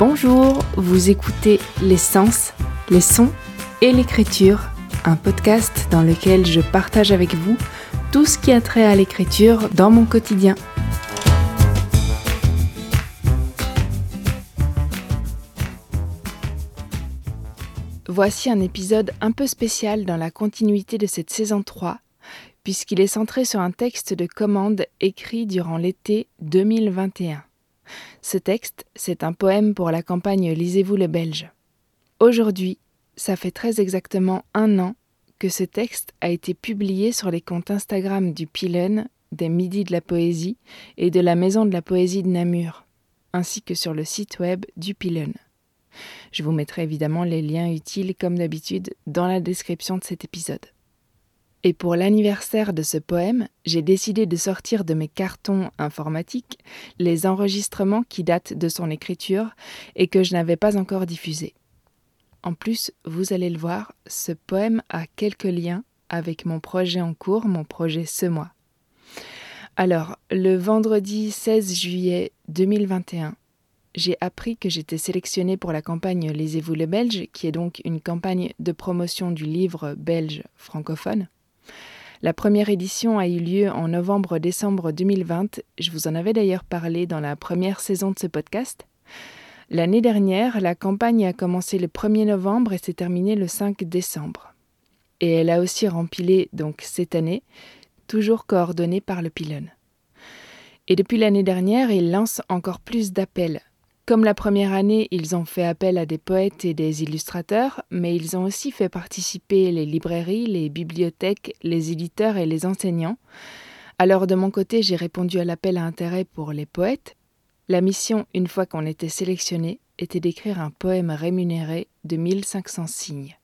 Bonjour, vous écoutez Les Sens, les sons et l'écriture, un podcast dans lequel je partage avec vous tout ce qui a trait à l'écriture dans mon quotidien. Voici un épisode un peu spécial dans la continuité de cette saison 3, puisqu'il est centré sur un texte de commande écrit durant l'été 2021. Ce texte, c'est un poème pour la campagne Lisez-vous le Belge. Aujourd'hui, ça fait très exactement un an que ce texte a été publié sur les comptes Instagram du Pilen, des Midis de la Poésie et de la Maison de la Poésie de Namur, ainsi que sur le site web du Pilen. Je vous mettrai évidemment les liens utiles comme d'habitude dans la description de cet épisode. Et pour l'anniversaire de ce poème, j'ai décidé de sortir de mes cartons informatiques les enregistrements qui datent de son écriture et que je n'avais pas encore diffusés. En plus, vous allez le voir, ce poème a quelques liens avec mon projet en cours, mon projet ce mois. Alors, le vendredi 16 juillet 2021, j'ai appris que j'étais sélectionnée pour la campagne Lisez-vous le Belge, qui est donc une campagne de promotion du livre belge francophone. La première édition a eu lieu en novembre-décembre 2020. Je vous en avais d'ailleurs parlé dans la première saison de ce podcast. L'année dernière, la campagne a commencé le 1er novembre et s'est terminée le 5 décembre. Et elle a aussi rempilé, donc cette année, toujours coordonnée par le Pylon. Et depuis l'année dernière, il lance encore plus d'appels comme la première année, ils ont fait appel à des poètes et des illustrateurs, mais ils ont aussi fait participer les librairies, les bibliothèques, les éditeurs et les enseignants. Alors de mon côté, j'ai répondu à l'appel à intérêt pour les poètes. La mission, une fois qu'on était sélectionné, était d'écrire un poème rémunéré de 1500 signes.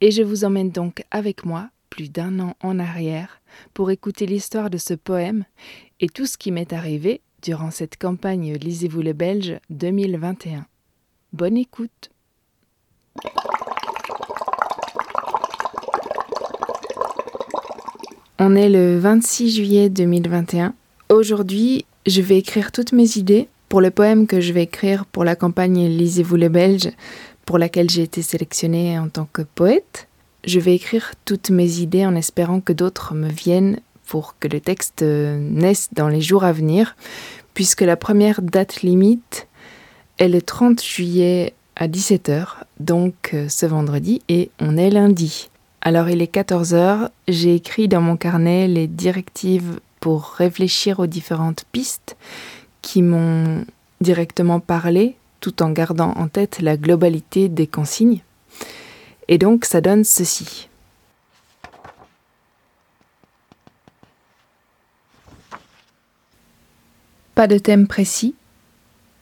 Et je vous emmène donc avec moi, plus d'un an en arrière, pour écouter l'histoire de ce poème et tout ce qui m'est arrivé durant cette campagne Lisez-vous le Belge 2021. Bonne écoute. On est le 26 juillet 2021. Aujourd'hui, je vais écrire toutes mes idées pour le poème que je vais écrire pour la campagne Lisez-vous le Belge, pour laquelle j'ai été sélectionnée en tant que poète. Je vais écrire toutes mes idées en espérant que d'autres me viennent pour que le texte euh, naisse dans les jours à venir, puisque la première date limite est le 30 juillet à 17h, donc euh, ce vendredi, et on est lundi. Alors il est 14h, j'ai écrit dans mon carnet les directives pour réfléchir aux différentes pistes qui m'ont directement parlé, tout en gardant en tête la globalité des consignes. Et donc ça donne ceci. Pas de thème précis.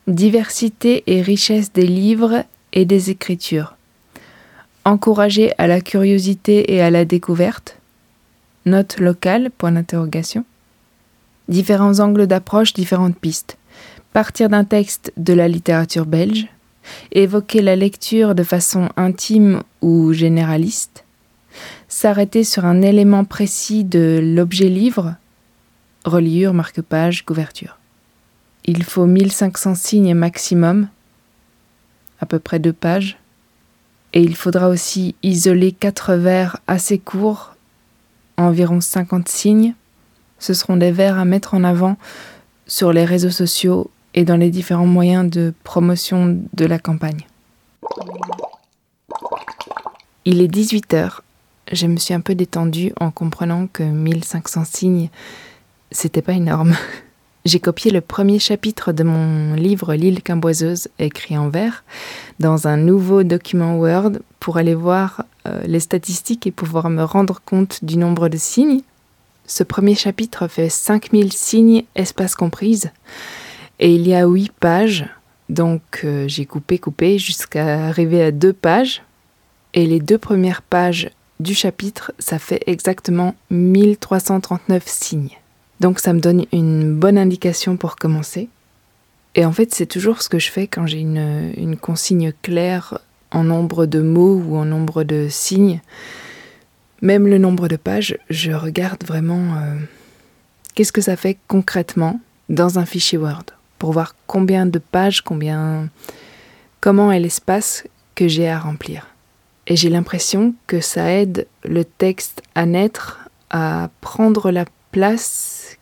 Diversité et richesse des livres et des écritures. Encourager à la curiosité et à la découverte. Note locale. Différents angles d'approche, différentes pistes. Partir d'un texte de la littérature belge. Évoquer la lecture de façon intime ou généraliste. S'arrêter sur un élément précis de l'objet livre. Reliure, marque-page, couverture. Il faut 1500 signes maximum, à peu près deux pages, et il faudra aussi isoler quatre vers assez courts, environ 50 signes. Ce seront des vers à mettre en avant sur les réseaux sociaux et dans les différents moyens de promotion de la campagne. Il est 18 heures. Je me suis un peu détendue en comprenant que 1500 signes, c'était pas énorme. J'ai copié le premier chapitre de mon livre L'île camboiseuse, écrit en vers, dans un nouveau document Word pour aller voir euh, les statistiques et pouvoir me rendre compte du nombre de signes. Ce premier chapitre fait 5000 signes, espace comprise, et il y a 8 pages, donc euh, j'ai coupé, coupé jusqu'à arriver à 2 pages. Et les deux premières pages du chapitre, ça fait exactement 1339 signes. Donc ça me donne une bonne indication pour commencer. Et en fait, c'est toujours ce que je fais quand j'ai une, consigne claire en nombre de mots ou en nombre de signes. Même le nombre de pages, je regarde vraiment euh, qu'est-ce que ça fait concrètement dans un fichier Word pour voir combien de pages, combien comment est l'espace que j'ai à remplir. Et j'ai l'impression que ça aide le texte à naître, à prendre la place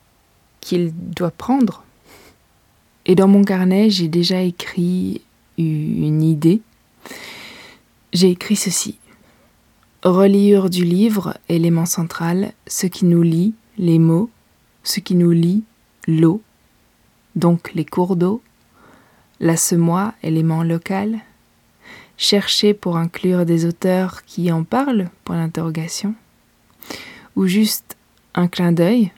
qu'il doit prendre. Et dans mon carnet, j'ai déjà écrit une idée. J'ai écrit ceci. Reliure du livre, élément central, ce qui nous lie, les mots, ce qui nous lie, l'eau, donc les cours d'eau, la semoie, élément local, chercher pour inclure des auteurs qui en parlent, pour l'interrogation, ou juste un clin d'œil.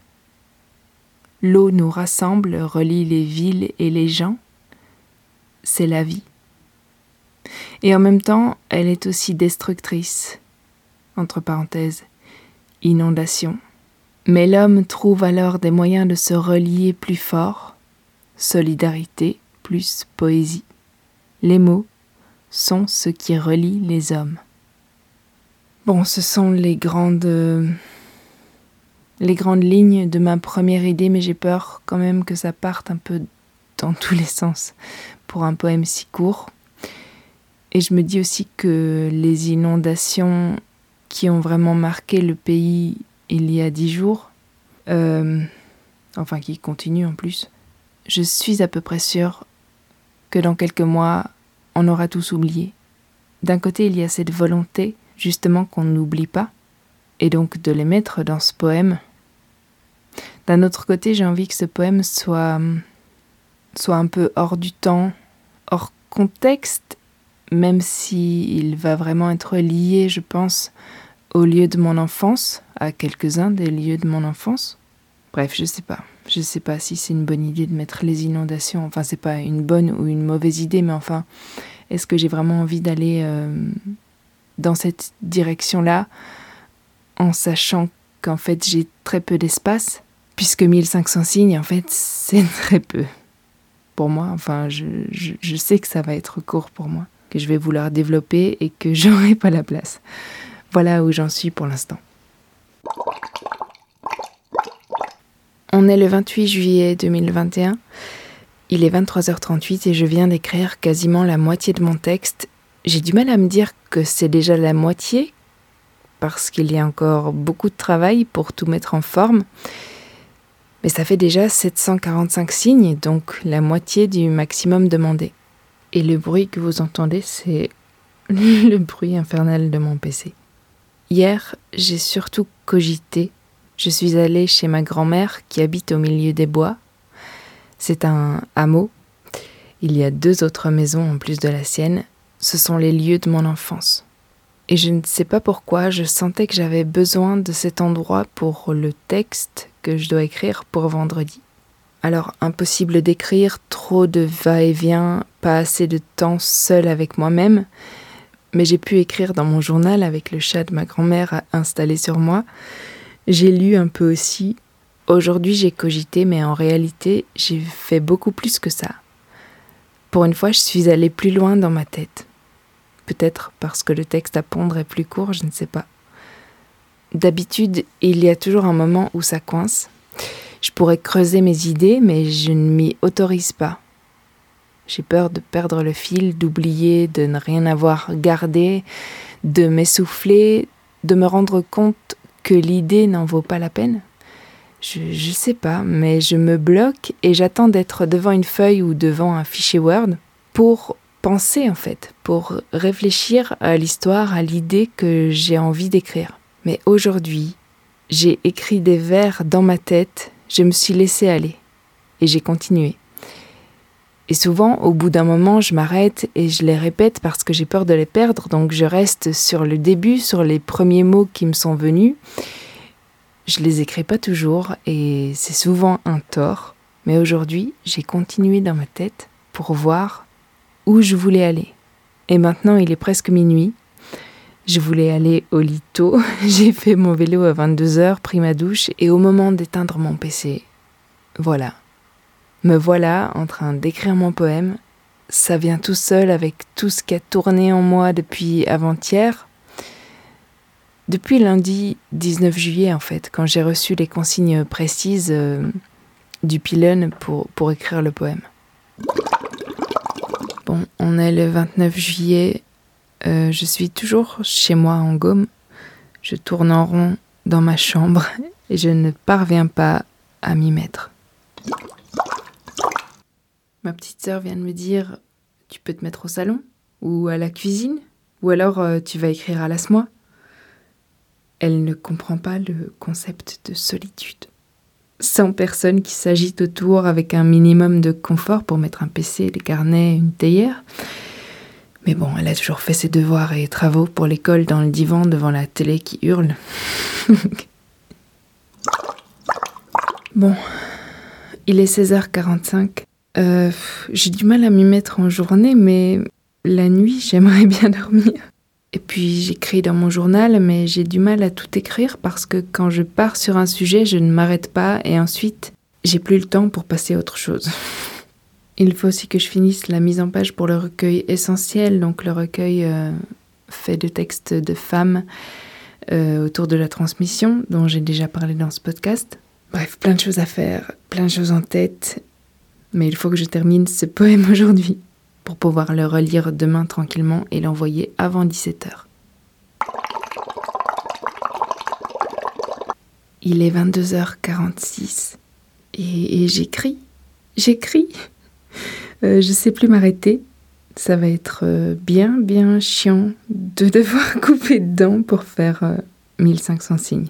L'eau nous rassemble, relie les villes et les gens. C'est la vie. Et en même temps, elle est aussi destructrice. Entre parenthèses, inondation. Mais l'homme trouve alors des moyens de se relier plus fort, solidarité plus poésie. Les mots sont ce qui relie les hommes. Bon, ce sont les grandes les grandes lignes de ma première idée, mais j'ai peur quand même que ça parte un peu dans tous les sens pour un poème si court. Et je me dis aussi que les inondations qui ont vraiment marqué le pays il y a dix jours, euh, enfin qui continuent en plus, je suis à peu près sûre que dans quelques mois, on aura tous oublié. D'un côté, il y a cette volonté, justement, qu'on n'oublie pas, et donc de les mettre dans ce poème. D'un autre côté, j'ai envie que ce poème soit, soit un peu hors du temps, hors contexte, même s'il il va vraiment être lié, je pense, au lieu de mon enfance, à quelques-uns des lieux de mon enfance. Bref, je sais pas. Je sais pas si c'est une bonne idée de mettre les inondations. Enfin, c'est pas une bonne ou une mauvaise idée, mais enfin, est-ce que j'ai vraiment envie d'aller euh, dans cette direction-là? En sachant qu'en fait j'ai très peu d'espace puisque 1500 signes, en fait, c'est très peu pour moi. Enfin, je, je, sais que ça va être court pour moi, que je vais vouloir développer et que j'aurai pas la place. Voilà où j'en suis pour l'instant. On est le 28 juillet 2021. Il est 23h38 et je viens d'écrire quasiment la moitié de mon texte. J'ai du mal à me dire que c'est déjà la moitié, parce qu'il y a encore beaucoup de travail pour tout mettre en forme. Mais ça fait déjà 745 signes, donc la moitié du maximum demandé. Et le bruit que vous entendez, c'est le bruit infernal de mon PC. Hier, j'ai surtout cogité je suis allée chez ma grand-mère qui habite au milieu des bois. C'est un hameau. Il y a deux autres maisons en plus de la sienne. Ce sont les lieux de mon enfance. Et je ne sais pas pourquoi, je sentais que j'avais besoin de cet endroit pour le texte que je dois écrire pour vendredi. Alors impossible d'écrire, trop de va-et-vient, pas assez de temps seul avec moi-même, mais j'ai pu écrire dans mon journal avec le chat de ma grand-mère installé sur moi. J'ai lu un peu aussi. Aujourd'hui, j'ai cogité, mais en réalité, j'ai fait beaucoup plus que ça. Pour une fois, je suis allée plus loin dans ma tête. Peut-être parce que le texte à pondre est plus court, je ne sais pas. D'habitude, il y a toujours un moment où ça coince. Je pourrais creuser mes idées, mais je ne m'y autorise pas. J'ai peur de perdre le fil, d'oublier, de ne rien avoir gardé, de m'essouffler, de me rendre compte que l'idée n'en vaut pas la peine je, ne sais pas, mais je me bloque et j'attends d'être devant une feuille ou devant un fichier Word pour penser en fait, pour réfléchir à l'histoire, à l'idée que j'ai envie d'écrire. Mais aujourd'hui, j'ai écrit des vers dans ma tête, je me suis laissé aller et j'ai continué. Et souvent, au bout d'un moment, je m'arrête et je les répète parce que j'ai peur de les perdre, donc je reste sur le début, sur les premiers mots qui me sont venus. Je les écris pas toujours et c'est souvent un tort, mais aujourd'hui, j'ai continué dans ma tête pour voir où je voulais aller. Et maintenant, il est presque minuit. Je voulais aller au lit tôt, j'ai fait mon vélo à 22h, pris ma douche et au moment d'éteindre mon PC, voilà, me voilà en train d'écrire mon poème. Ça vient tout seul avec tout ce qui a tourné en moi depuis avant-hier. Depuis lundi 19 juillet, en fait, quand j'ai reçu les consignes précises euh, du pylône pour, pour écrire le poème. Bon, on est le 29 juillet. Euh, je suis toujours chez moi en Gaume. Je tourne en rond dans ma chambre et je ne parviens pas à m'y mettre. Ma petite sœur vient de me dire Tu peux te mettre au salon Ou à la cuisine Ou alors euh, tu vas écrire à l'asmois Elle ne comprend pas le concept de solitude. Sans personne qui s'agite autour avec un minimum de confort pour mettre un PC, des carnets, une théière. Mais bon, elle a toujours fait ses devoirs et travaux pour l'école dans le divan devant la télé qui hurle. bon, il est 16h45. Euh, j'ai du mal à m'y mettre en journée, mais la nuit, j'aimerais bien dormir. Et puis j'écris dans mon journal, mais j'ai du mal à tout écrire parce que quand je pars sur un sujet, je ne m'arrête pas et ensuite, j'ai plus le temps pour passer à autre chose. Il faut aussi que je finisse la mise en page pour le recueil essentiel, donc le recueil euh, fait de textes de femmes euh, autour de la transmission, dont j'ai déjà parlé dans ce podcast. Bref, plein de choses à faire, plein de choses en tête, mais il faut que je termine ce poème aujourd'hui pour pouvoir le relire demain tranquillement et l'envoyer avant 17h. Il est 22h46 et, j'écris, j'écris. Euh, je sais plus m'arrêter. Ça va être euh, bien, bien chiant de devoir couper dedans pour faire 1500 euh, signes.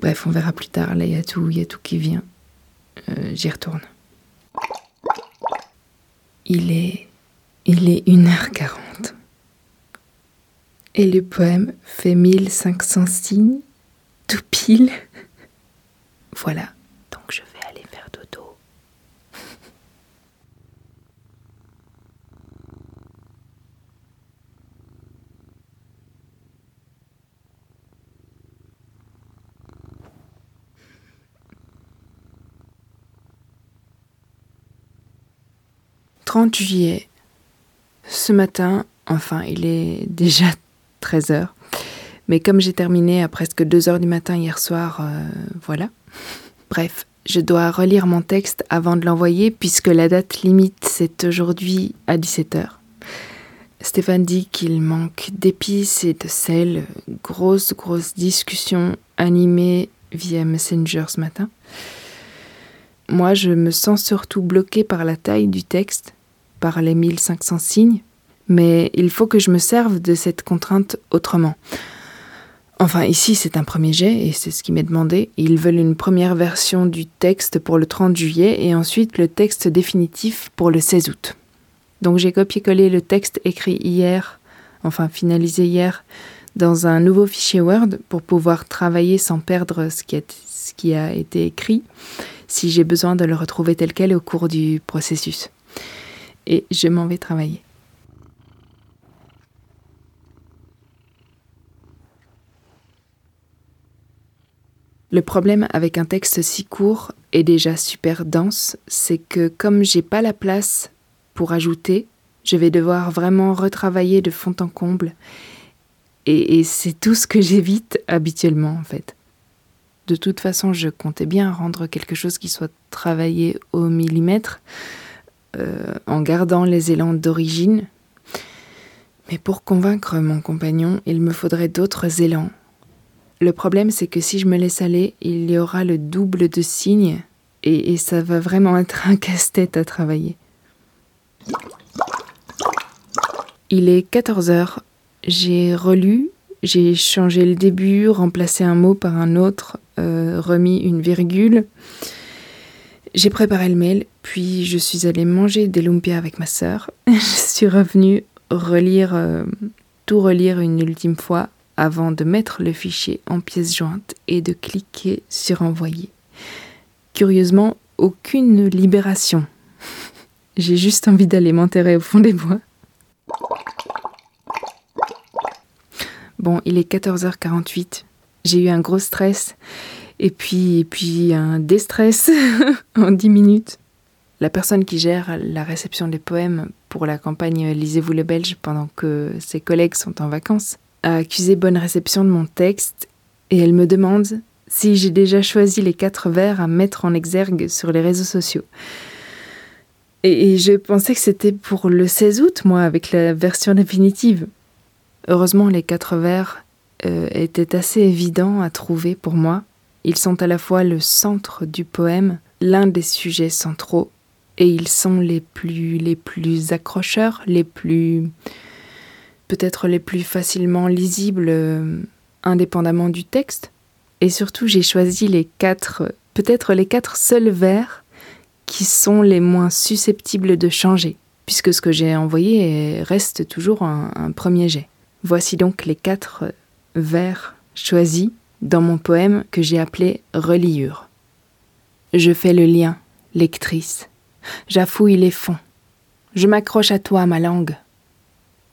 Bref, on verra plus tard. Là, il y a tout, il y a tout qui vient. J'y retourne. Il est. Il est 1h40. Et le poème fait 1500 signes, tout pile. Voilà, donc je vais aller faire dodo. 30 juillet. Ce matin, enfin, il est déjà 13 heures. Mais comme j'ai terminé à presque 2 heures du matin hier soir, euh, voilà. Bref, je dois relire mon texte avant de l'envoyer puisque la date limite c'est aujourd'hui à 17 heures. Stéphane dit qu'il manque d'épices et de sel. Grosse, grosse discussion animée via Messenger ce matin. Moi, je me sens surtout bloquée par la taille du texte par les 1500 signes, mais il faut que je me serve de cette contrainte autrement. Enfin, ici, c'est un premier jet et c'est ce qui m'est demandé. Ils veulent une première version du texte pour le 30 juillet et ensuite le texte définitif pour le 16 août. Donc j'ai copié-collé le texte écrit hier, enfin finalisé hier, dans un nouveau fichier Word pour pouvoir travailler sans perdre ce qui, ce qui a été écrit, si j'ai besoin de le retrouver tel quel au cours du processus et je m'en vais travailler. Le problème avec un texte si court et déjà super dense, c'est que comme j'ai pas la place pour ajouter, je vais devoir vraiment retravailler de fond en comble. Et, et c'est tout ce que j'évite habituellement en fait. De toute façon, je comptais bien rendre quelque chose qui soit travaillé au millimètre, euh, en gardant les élans d'origine. Mais pour convaincre mon compagnon, il me faudrait d'autres élans. Le problème, c'est que si je me laisse aller, il y aura le double de signes et, ça va vraiment être un casse-tête à travailler. Il est 14 heures. J'ai relu, j'ai changé le début, remplacé un mot par un autre, euh, remis une virgule. J'ai préparé le mail, puis je suis allée manger des lumpias avec ma sœur. je suis revenue relire, euh, tout relire une ultime fois avant de mettre le fichier en pièce jointe et de cliquer sur envoyer. Curieusement, aucune libération. J'ai juste envie d'aller m'enterrer au fond des bois. Bon, il est 14h48. J'ai eu un gros stress et puis, et puis un déstress en 10 minutes. La personne qui gère la réception des poèmes pour la campagne Lisez-vous le Belge pendant que ses collègues sont en vacances a accusé Bonne Réception de mon texte et elle me demande si j'ai déjà choisi les quatre vers à mettre en exergue sur les réseaux sociaux. Et, je pensais que c'était pour le 16 août, moi, avec la version définitive. Heureusement, les quatre vers euh, étaient assez évidents à trouver pour moi. Ils sont à la fois le centre du poème, l'un des sujets centraux, et ils sont les plus, les plus accrocheurs, les plus peut-être les plus facilement lisibles euh, indépendamment du texte. Et surtout, j'ai choisi les quatre, peut-être les quatre seuls vers qui sont les moins susceptibles de changer, puisque ce que j'ai envoyé reste toujours un, un premier jet. Voici donc les quatre vers choisis dans mon poème que j'ai appelé Reliure. Je fais le lien, lectrice. J'affouille les fonds. Je m'accroche à toi, ma langue.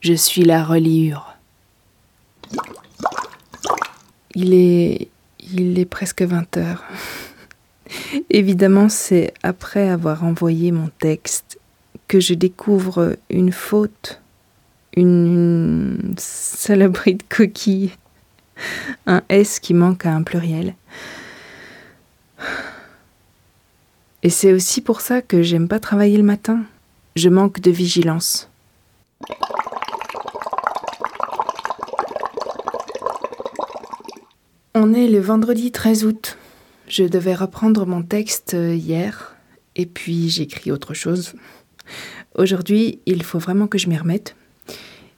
Je suis la reliure. Il est. Il est presque 20 heures. Évidemment, c'est après avoir envoyé mon texte que je découvre une faute, une, une saloperie de coquille, un S qui manque à un pluriel. Et c'est aussi pour ça que j'aime pas travailler le matin. Je manque de vigilance. On est le vendredi 13 août. Je devais reprendre mon texte hier, et puis j'écris autre chose. Aujourd'hui, il faut vraiment que je m'y remette,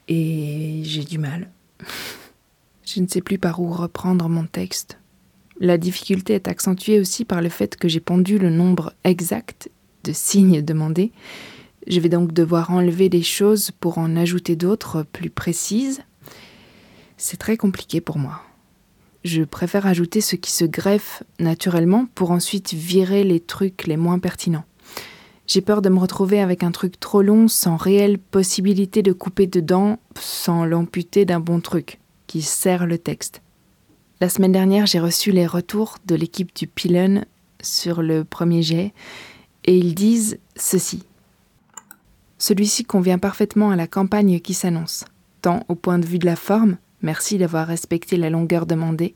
et j'ai du mal. Je ne sais plus par où reprendre mon texte. La difficulté est accentuée aussi par le fait que j'ai pondu le nombre exact de signes demandés. Je vais donc devoir enlever des choses pour en ajouter d'autres plus précises. C'est très compliqué pour moi. Je préfère ajouter ce qui se greffe naturellement pour ensuite virer les trucs les moins pertinents. J'ai peur de me retrouver avec un truc trop long sans réelle possibilité de couper dedans sans l'amputer d'un bon truc qui sert le texte. La semaine dernière, j'ai reçu les retours de l'équipe du Pylon sur le premier jet et ils disent ceci. Celui-ci convient parfaitement à la campagne qui s'annonce, tant au point de vue de la forme, merci d'avoir respecté la longueur demandée,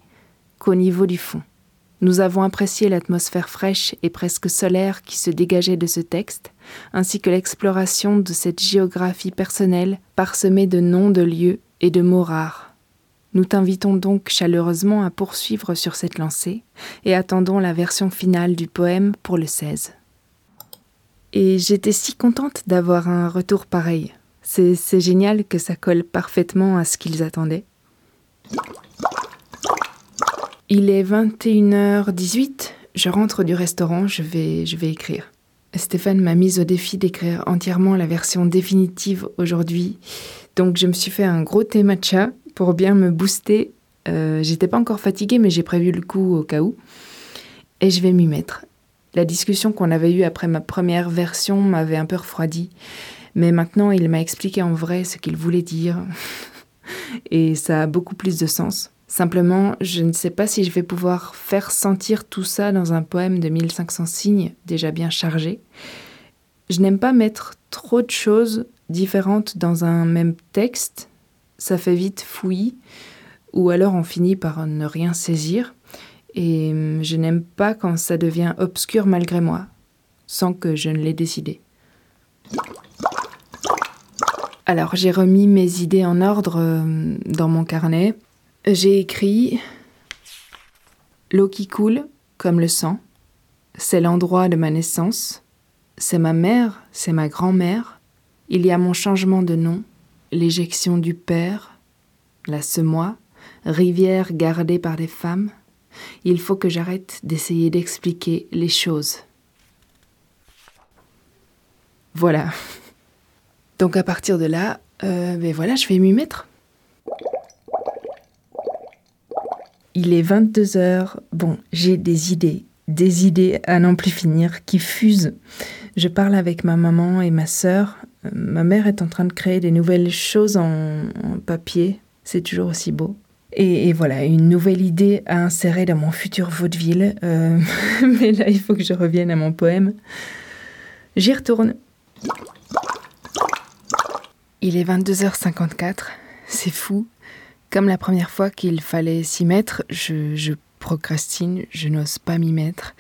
qu'au niveau du fond. Nous avons apprécié l'atmosphère fraîche et presque solaire qui se dégageait de ce texte, ainsi que l'exploration de cette géographie personnelle parsemée de noms de lieux et de mots rares. Nous t'invitons donc chaleureusement à poursuivre sur cette lancée et attendons la version finale du poème pour le 16. Et j'étais si contente d'avoir un retour pareil. C'est génial que ça colle parfaitement à ce qu'ils attendaient. Il est 21h18, je rentre du restaurant, je vais, je vais écrire. Stéphane m'a mise au défi d'écrire entièrement la version définitive aujourd'hui, donc je me suis fait un gros thé matcha pour bien me booster. Euh, j'étais pas encore fatiguée, mais j'ai prévu le coup au cas où. Et je vais m'y mettre. La discussion qu'on avait eue après ma première version m'avait un peu refroidi. Mais maintenant, il m'a expliqué en vrai ce qu'il voulait dire. Et ça a beaucoup plus de sens. Simplement, je ne sais pas si je vais pouvoir faire sentir tout ça dans un poème de 1500 signes déjà bien chargé. Je n'aime pas mettre trop de choses différentes dans un même texte ça fait vite fouillis, ou alors on finit par ne rien saisir, et hum, je n'aime pas quand ça devient obscur malgré moi, sans que je ne l'ai décidé. Alors j'ai remis mes idées en ordre hum, dans mon carnet. J'ai écrit L'eau qui coule comme le sang, c'est l'endroit de ma naissance, c'est ma mère, c'est ma grand-mère, il y a mon changement de nom, l'éjection du père, la semoie, rivière gardée par des femmes, il faut que j'arrête d'essayer d'expliquer les choses. Voilà. Donc à partir de là, euh, ben voilà, je vais m'y mettre. Il est 22 heures. Bon, j'ai des idées, des idées à n'en plus finir qui fusent. Je parle avec ma maman et ma sœur Ma mère est en train de créer des nouvelles choses en, papier. C'est toujours aussi beau. Et, voilà, une nouvelle idée à insérer dans mon futur vaudeville. Euh, mais là, il faut que je revienne à mon poème. J'y retourne. Il est 22h54. C'est fou. Comme la première fois qu'il fallait s'y mettre, je procrastine, je n'ose pas m'y mettre.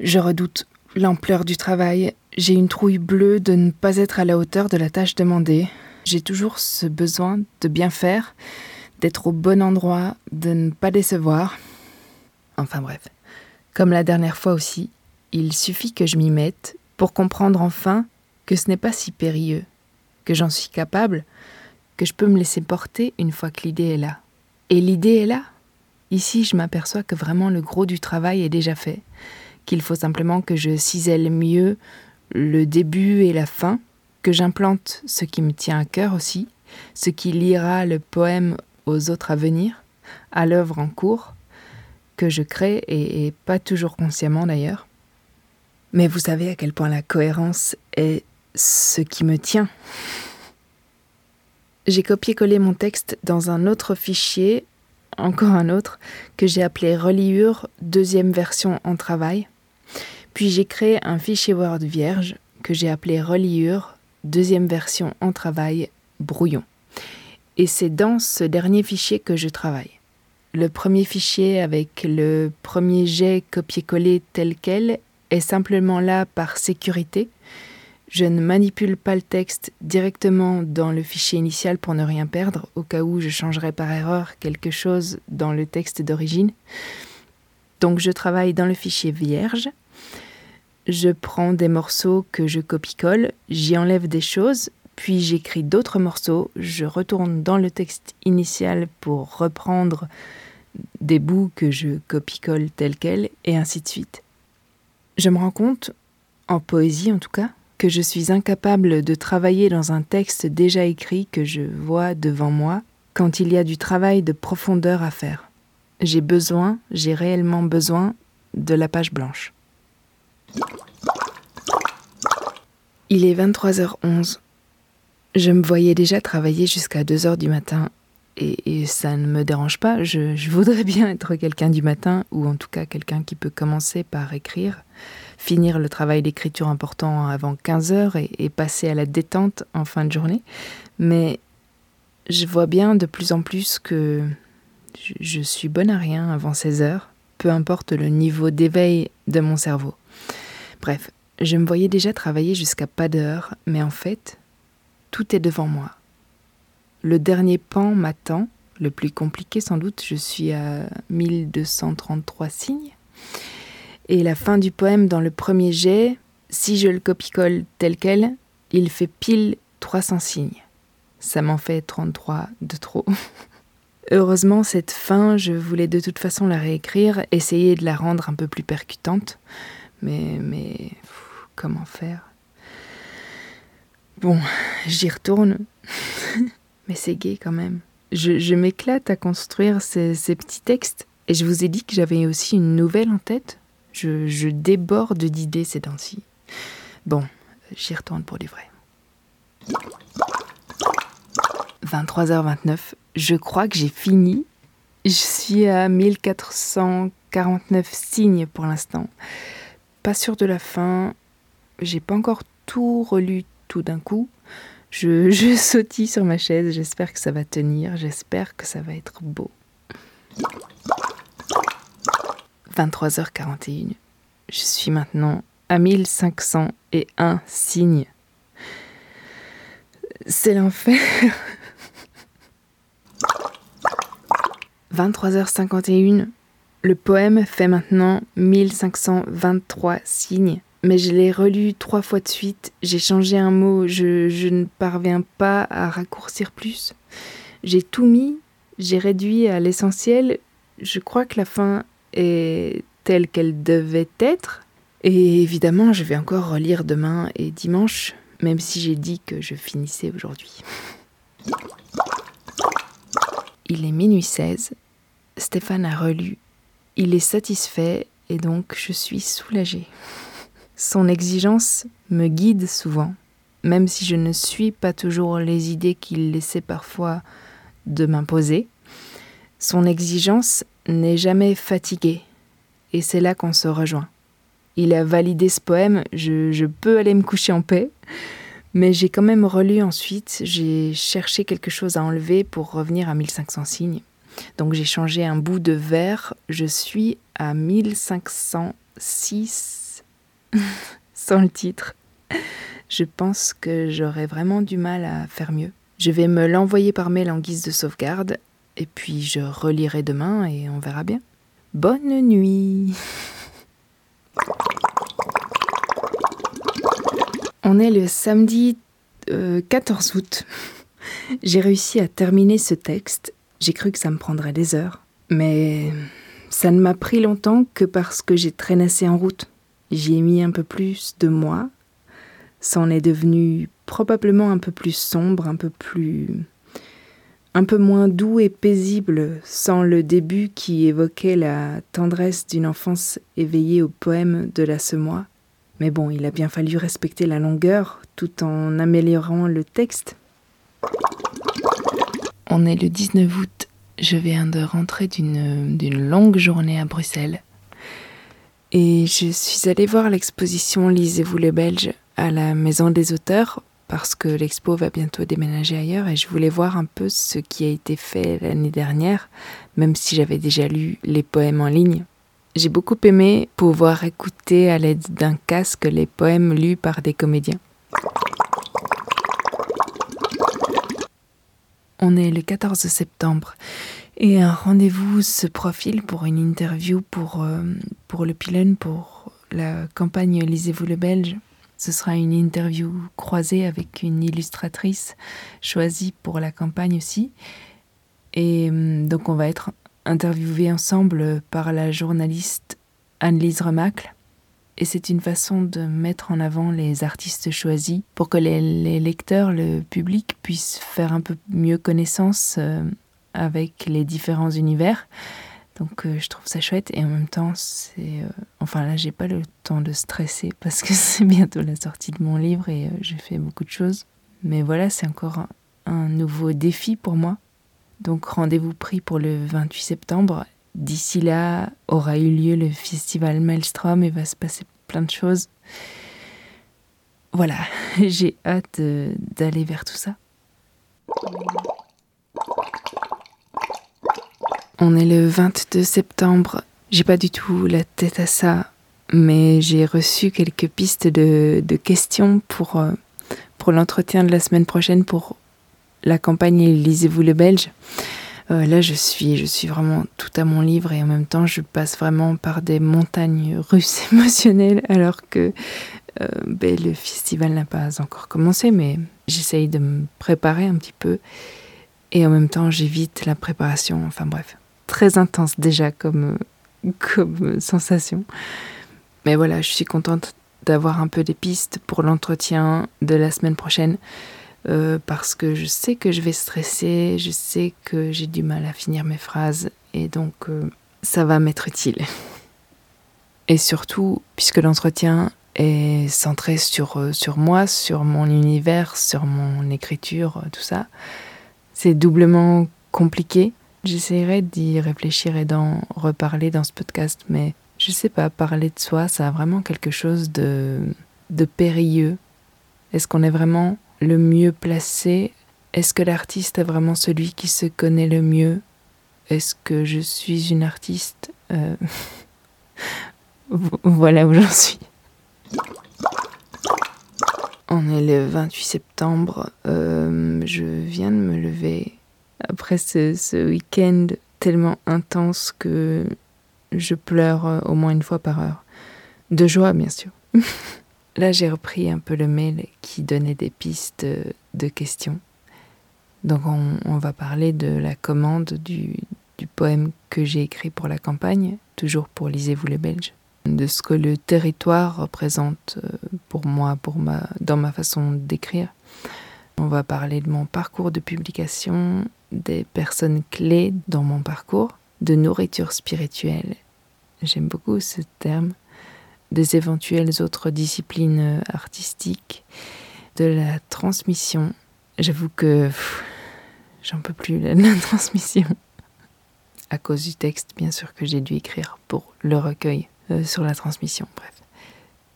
Je redoute l'ampleur du travail, J'ai une trouille bleue de ne pas être à la hauteur de la tâche demandée. J'ai toujours ce besoin de bien faire, d'être au bon endroit, de ne pas décevoir. Enfin bref. Comme la dernière fois aussi, il suffit que je m'y mette pour comprendre enfin que ce n'est pas si périlleux, que j'en suis capable, que je peux me laisser porter une fois que l'idée est là. Et l'idée est là. Ici, je m'aperçois que vraiment le gros du travail est déjà fait, qu'il faut simplement que je cisèle mieux le début et la fin, que j'implante ce qui me tient à cœur aussi, ce qui liera le poème aux autres à venir, à l'œuvre en cours, que je crée et, et pas toujours consciemment d'ailleurs. Mais vous savez à quel point la cohérence est ce qui me tient. J'ai copié-collé mon texte dans un autre fichier, encore un autre, que j'ai appelé Reliure, deuxième version en travail. Puis j'ai créé un fichier Word vierge que j'ai appelé Reliure, deuxième version en travail, brouillon. Et c'est dans ce dernier fichier que je travaille. Le premier fichier avec le premier jet copié-collé tel quel est simplement là par sécurité, je ne manipule pas le texte directement dans le fichier initial pour ne rien perdre, au cas où je changerais par erreur quelque chose dans le texte d'origine. Donc je travaille dans le fichier vierge. Je prends des morceaux que je copie-colle, j'y enlève des choses, puis j'écris d'autres morceaux, je retourne dans le texte initial pour reprendre des bouts que je copie-colle tel quel, et ainsi de suite. Je me rends compte, en poésie en tout cas, que je suis incapable de travailler dans un texte déjà écrit que je vois devant moi quand il y a du travail de profondeur à faire. J'ai besoin, j'ai réellement besoin de la page blanche. Il est 23h11. Je me voyais déjà travailler jusqu'à 2h du matin et, ça ne me dérange pas. Je, je voudrais bien être quelqu'un du matin ou en tout cas quelqu'un qui peut commencer par écrire finir le travail d'écriture important avant 15 heures et, passer à la détente en fin de journée. Mais je vois bien de plus en plus que je, suis bonne à rien avant 16 heures, peu importe le niveau d'éveil de mon cerveau. Bref, je me voyais déjà travailler jusqu'à pas d'heure, mais en fait, tout est devant moi. Le dernier pan m'attend, le plus compliqué sans doute, je suis à 1233 signes. Et la fin du poème dans le premier jet, si je le copie-colle tel quel, il fait pile 300 signes. Ça m'en fait 33 de trop. Heureusement, cette fin, je voulais de toute façon la réécrire, essayer de la rendre un peu plus percutante. Mais, mais, comment faire? Bon, j'y retourne. mais c'est gai quand même. Je, m'éclate à construire ces, petits textes. Et je vous ai dit que j'avais aussi une nouvelle en tête. Je, déborde d'idées ces temps-ci. Bon, j'y retourne pour du vrai. 23h29, je crois que j'ai fini. Je suis à 1449 signes pour l'instant. Pas sûr de la fin. J'ai pas encore tout relu tout d'un coup. Je, je sautille sur ma chaise. J'espère que ça va tenir. J'espère que ça va être beau. 23h41. Je suis maintenant à 1501 signes. C'est l'enfer. 23h51. Le poème fait maintenant 1523 signes, mais je l'ai relu trois fois de suite. J'ai changé un mot, je, je ne parviens pas à raccourcir plus. J'ai tout mis, j'ai réduit à l'essentiel. Je crois que la fin est telle qu'elle devait être. Et évidemment, je vais encore relire demain et dimanche, même si j'ai dit que je finissais aujourd'hui. Il est minuit 16. Stéphane a relu. Il est satisfait et donc je suis soulagée. Son exigence me guide souvent, même si je ne suis pas toujours les idées qu'il essaie parfois de m'imposer. Son exigence n'est jamais fatigué, et c'est là qu'on se rejoint. Il a validé ce poème, je, peux aller me coucher en paix, mais j'ai quand même relu ensuite, j'ai cherché quelque chose à enlever pour revenir à 1500 signes. Donc j'ai changé un bout de vers, je suis à 1506 sans le titre. je pense que j'aurais vraiment du mal à faire mieux. Je vais me l'envoyer par mail en guise de sauvegarde, et puis je relirai demain et on verra bien. Bonne nuit On est le samedi 14 euh, août. J'ai réussi à terminer ce texte. J'ai cru que ça me prendrait des heures. Mais ça ne m'a pris longtemps que parce que j'ai traînassé en route. J'y ai mis un peu plus de moi. Ça en est devenu probablement un peu plus sombre, un peu plus. un peu moins doux et paisible, sans le début qui évoquait la tendresse d'une enfance éveillée au poème de la semois. Mais bon, il a bien fallu respecter la longueur tout en améliorant le texte. On est le 19 août. Je viens de rentrer d'une longue journée à Bruxelles. Et je suis allée voir l'exposition Lisez-vous les Belges à la Maison des auteurs parce que l'expo va bientôt déménager ailleurs et je voulais voir un peu ce qui a été fait l'année dernière, même si j'avais déjà lu les poèmes en ligne. J'ai beaucoup aimé pouvoir écouter à l'aide d'un casque les poèmes lus par des comédiens. On est le 14 septembre et un rendez-vous se profile pour une interview pour, euh, pour le Pilon, pour la campagne Lisez-vous le Belge. Ce sera une interview croisée avec une illustratrice choisie pour la campagne aussi. Et euh, donc on va être interviewé ensemble par la journaliste Anne-Lise Remacle. Et c'est une façon de mettre en avant les artistes choisis pour que les, lecteurs, le public, puissent faire un peu mieux connaissance euh, avec les différents univers. Donc euh, je trouve ça chouette et en même temps c'est euh, enfin là j'ai pas le temps de stresser parce que c'est bientôt la sortie de mon livre et j'ai fait beaucoup de choses. Mais voilà c'est encore un nouveau défi pour moi donc rendez-vous pris pour le 28 septembre. D'ici là aura eu lieu le festival Maelstrom et va se passer plein de choses. Voilà, j'ai hâte d'aller vers tout ça. On est le 22 septembre. J'ai pas du tout la tête à ça, mais j'ai reçu quelques pistes de, questions pour, euh, pour l'entretien de la semaine prochaine pour la campagne Lisez-vous le Belge. Euh, là, je suis, je suis vraiment tout à mon livre et en même temps, je passe vraiment par des montagnes russes émotionnelles alors que euh, ben, le festival n'a pas encore commencé, mais j'essaye de me préparer un petit peu et en même temps, j'évite la préparation. Enfin bref, très intense déjà comme, comme sensation. Mais voilà, je suis contente d'avoir un peu des pistes pour l'entretien de la semaine prochaine. Euh, parce que je sais que je vais stresser, je sais que j'ai du mal à finir mes phrases et donc euh, ça va m'être utile. Et surtout, puisque l'entretien est centré sur, euh, sur moi, sur mon univers, sur mon écriture, tout ça, c'est doublement compliqué. J'essaierai d'y réfléchir et d'en reparler dans ce podcast, mais je sais pas, parler de soi, ça a vraiment quelque chose de, de périlleux. Est-ce qu'on est vraiment le mieux placé Est-ce que l'artiste est vraiment celui qui se connaît le mieux? Est-ce que je suis une artiste euh, Voilà où j'en suis. On est le 28 septembre. Euh, je viens de me lever après ce, ce week-end tellement intense que je pleure au moins une fois par heure. De joie, bien sûr. Là, j'ai repris un peu le mail qui donnait des pistes de questions. Donc, on, va parler de la commande du, poème que j'ai écrit pour la campagne, toujours pour Lisez-vous les Belges, de ce que le territoire représente euh, pour moi, pour ma, dans ma façon d'écrire. On va parler de mon parcours de publication, des personnes clés dans mon parcours, de nourriture spirituelle. J'aime beaucoup ce terme des éventuelles autres disciplines artistiques, de la transmission. J'avoue que j'en peux plus la, transmission. À cause du texte, bien sûr, que j'ai dû écrire pour le recueil euh, sur la transmission, bref.